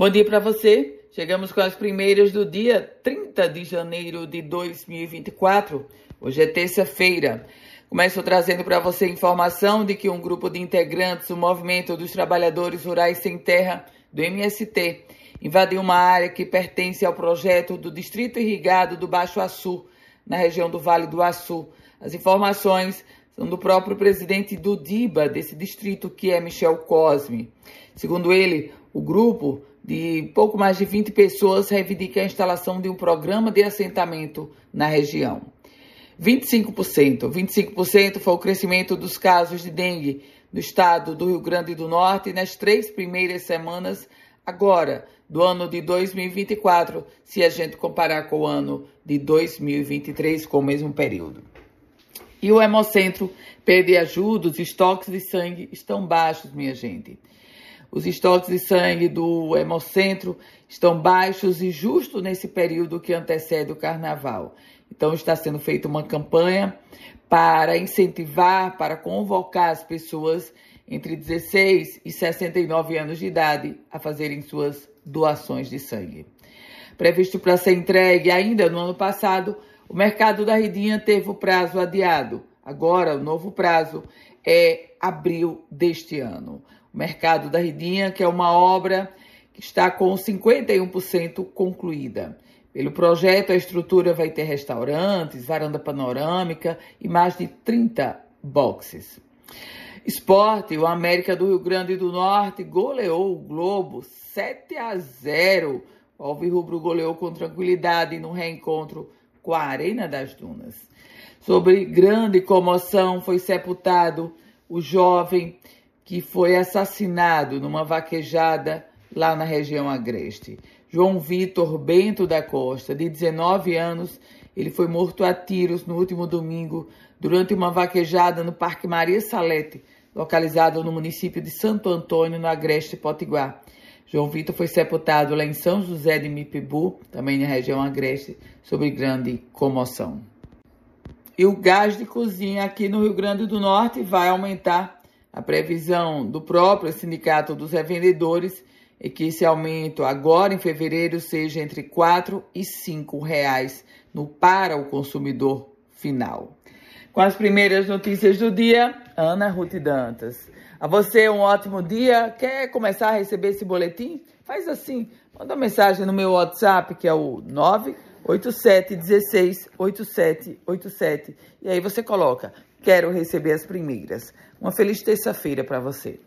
Bom dia para você. Chegamos com as primeiras do dia 30 de janeiro de 2024. Hoje é terça-feira. Começo trazendo para você informação de que um grupo de integrantes do Movimento dos Trabalhadores Rurais Sem Terra, do MST, invadiu uma área que pertence ao projeto do Distrito Irrigado do Baixo Açu, na região do Vale do Açu. As informações são do próprio presidente do DIBA, desse distrito, que é Michel Cosme. Segundo ele, o grupo de pouco mais de 20 pessoas reivindica a instalação de um programa de assentamento na região. 25%. 25% foi o crescimento dos casos de dengue no estado do Rio Grande do Norte nas três primeiras semanas agora do ano de 2024, se a gente comparar com o ano de 2023, com o mesmo período. E o Hemocentro pede ajuda, os estoques de sangue estão baixos, minha gente. Os estoques de sangue do Hemocentro estão baixos e justo nesse período que antecede o carnaval. Então está sendo feita uma campanha para incentivar, para convocar as pessoas entre 16 e 69 anos de idade a fazerem suas doações de sangue. Previsto para ser entregue ainda no ano passado, o mercado da Ridinha teve o prazo adiado. Agora, o novo prazo é abril deste ano. O Mercado da Ridinha, que é uma obra que está com 51% concluída. Pelo projeto, a estrutura vai ter restaurantes, varanda panorâmica e mais de 30 boxes. Esporte, o América do Rio Grande do Norte goleou o Globo 7 a 0. O Alvirrubro goleou com tranquilidade no reencontro com a Arena das Dunas. Sobre grande comoção, foi sepultado o jovem que foi assassinado numa vaquejada lá na região agreste. João Vitor Bento da Costa, de 19 anos, ele foi morto a tiros no último domingo durante uma vaquejada no Parque Maria Salete, localizado no município de Santo Antônio, no agreste Potiguar. João Vitor foi sepultado lá em São José de Mipibu, também na região agreste, sob grande comoção. E o gás de cozinha aqui no Rio Grande do Norte vai aumentar a previsão do próprio Sindicato dos Revendedores é que esse aumento agora em fevereiro seja entre R$ 4 e 5 reais no para o consumidor final. Com as primeiras notícias do dia, Ana Ruth Dantas. A você um ótimo dia. Quer começar a receber esse boletim? Faz assim, manda uma mensagem no meu WhatsApp, que é o 987168787. E aí você coloca, quero receber as primeiras. Uma feliz terça-feira para você.